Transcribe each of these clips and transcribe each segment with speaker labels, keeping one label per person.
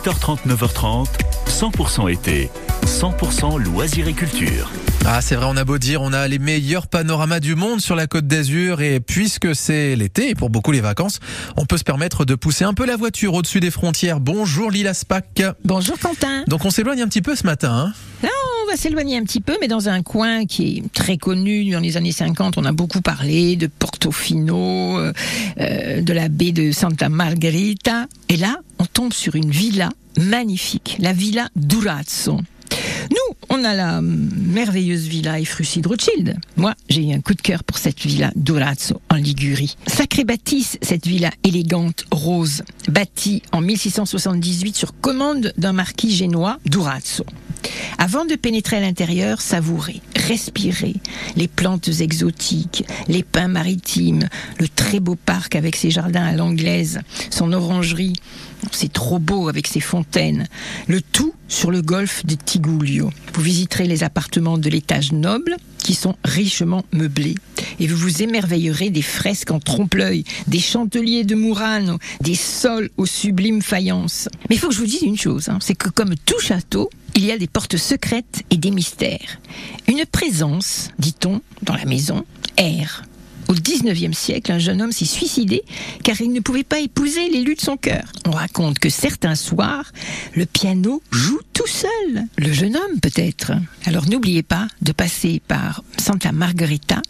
Speaker 1: 8h30, 9h30, 100% été, 100% loisirs et culture.
Speaker 2: Ah, c'est vrai, on a beau dire, on a les meilleurs panoramas du monde sur la côte d'Azur et puisque c'est l'été et pour beaucoup les vacances, on peut se permettre de pousser un peu la voiture au-dessus des frontières. Bonjour Lila Spack.
Speaker 3: Bonjour Quentin.
Speaker 2: Donc on s'éloigne un petit peu ce matin. Hein
Speaker 3: Là, on va s'éloigner un petit peu, mais dans un coin qui est très connu. Dans les années 50, on a beaucoup parlé de Portofino, euh, euh, de la baie de Santa Margherita. Et là, on tombe sur une villa magnifique, la villa Durazzo. On a la merveilleuse villa Efrussi de Rothschild. Moi, j'ai eu un coup de cœur pour cette villa Durazzo en Ligurie. Sacrée bâtisse, cette villa élégante rose, bâtie en 1678 sur commande d'un marquis génois, Durazzo. Avant de pénétrer à l'intérieur, savourez, respirez les plantes exotiques, les pins maritimes, le très beau parc avec ses jardins à l'anglaise, son orangerie. C'est trop beau avec ses fontaines. Le tout sur le golfe de Tigullio. Vous visiterez les appartements de l'étage noble qui sont richement meublés. Et vous vous émerveillerez des fresques en trompe-l'œil, des chanteliers de Murano, des sols aux sublimes faïences. Mais il faut que je vous dise une chose, hein, c'est que comme tout château, il y a des portes secrètes et des mystères. Une présence, dit-on, dans la maison, erre. Au XIXe siècle, un jeune homme s'est suicidé car il ne pouvait pas épouser l'élu de son cœur. On raconte que certains soirs, le piano joue tout seul. Le jeune homme peut-être. Alors n'oubliez pas de passer par Santa Margherita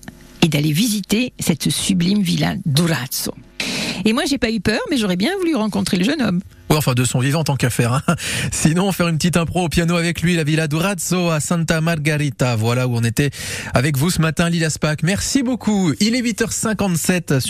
Speaker 3: et d'aller visiter cette sublime villa Durazzo. Et moi, j'ai pas eu peur, mais j'aurais bien voulu rencontrer le jeune homme.
Speaker 2: Ouais, enfin de son vivant tant qu'à faire. Hein. Sinon, faire une petite impro au piano avec lui, la Villa Durazzo à Santa Margarita. Voilà où on était avec vous ce matin, Lila Spack. Merci beaucoup. Il est 8h57 sur